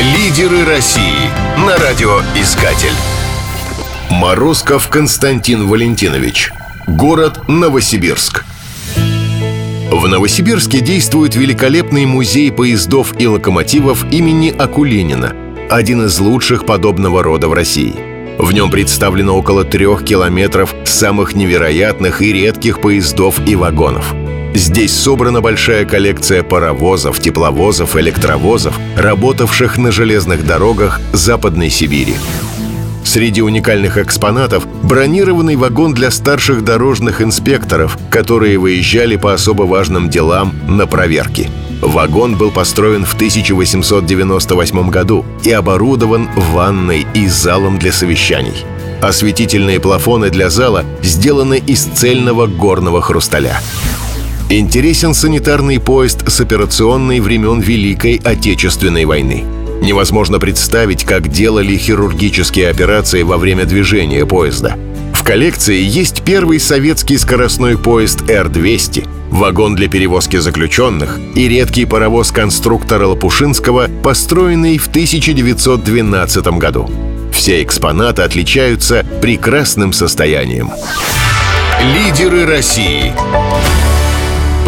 Лидеры России на радиоискатель. Морозков Константин Валентинович. Город Новосибирск. В Новосибирске действует великолепный музей поездов и локомотивов имени Акулинина, один из лучших подобного рода в России. В нем представлено около трех километров самых невероятных и редких поездов и вагонов – Здесь собрана большая коллекция паровозов, тепловозов, электровозов, работавших на железных дорогах Западной Сибири. Среди уникальных экспонатов – бронированный вагон для старших дорожных инспекторов, которые выезжали по особо важным делам на проверки. Вагон был построен в 1898 году и оборудован ванной и залом для совещаний. Осветительные плафоны для зала сделаны из цельного горного хрусталя. Интересен санитарный поезд с операционной времен Великой Отечественной войны. Невозможно представить, как делали хирургические операции во время движения поезда. В коллекции есть первый советский скоростной поезд Р-200, вагон для перевозки заключенных и редкий паровоз конструктора Лопушинского, построенный в 1912 году. Все экспонаты отличаются прекрасным состоянием. Лидеры России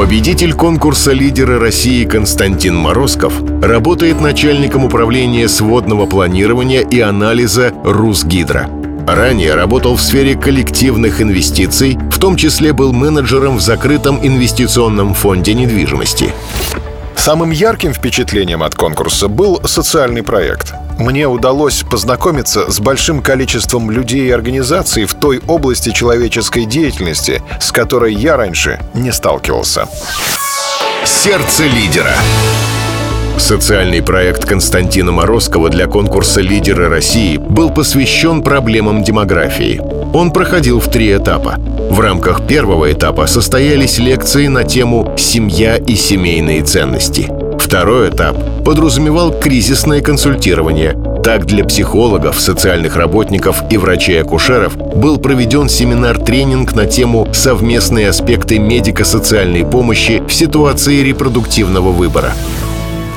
Победитель конкурса «Лидеры России» Константин Морозков работает начальником управления сводного планирования и анализа «Русгидро». Ранее работал в сфере коллективных инвестиций, в том числе был менеджером в закрытом инвестиционном фонде недвижимости. Самым ярким впечатлением от конкурса был социальный проект – мне удалось познакомиться с большим количеством людей и организаций в той области человеческой деятельности, с которой я раньше не сталкивался. Сердце лидера. Социальный проект Константина Морозкова для конкурса «Лидеры России» был посвящен проблемам демографии. Он проходил в три этапа. В рамках первого этапа состоялись лекции на тему «Семья и семейные ценности». Второй этап подразумевал кризисное консультирование. Так для психологов, социальных работников и врачей-акушеров был проведен семинар-тренинг на тему «Совместные аспекты медико-социальной помощи в ситуации репродуктивного выбора».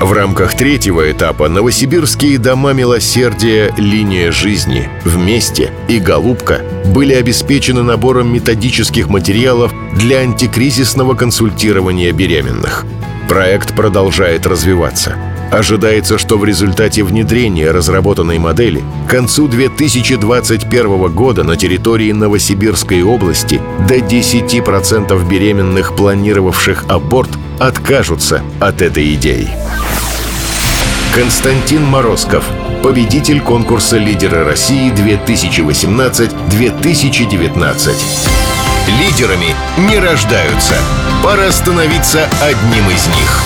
В рамках третьего этапа новосибирские дома милосердия «Линия жизни», «Вместе» и «Голубка» были обеспечены набором методических материалов для антикризисного консультирования беременных – Проект продолжает развиваться. Ожидается, что в результате внедрения разработанной модели к концу 2021 года на территории Новосибирской области до 10% беременных, планировавших аборт, откажутся от этой идеи. Константин Морозков, победитель конкурса «Лидеры России 2018-2019». Лидерами не рождаются. Пора становиться одним из них.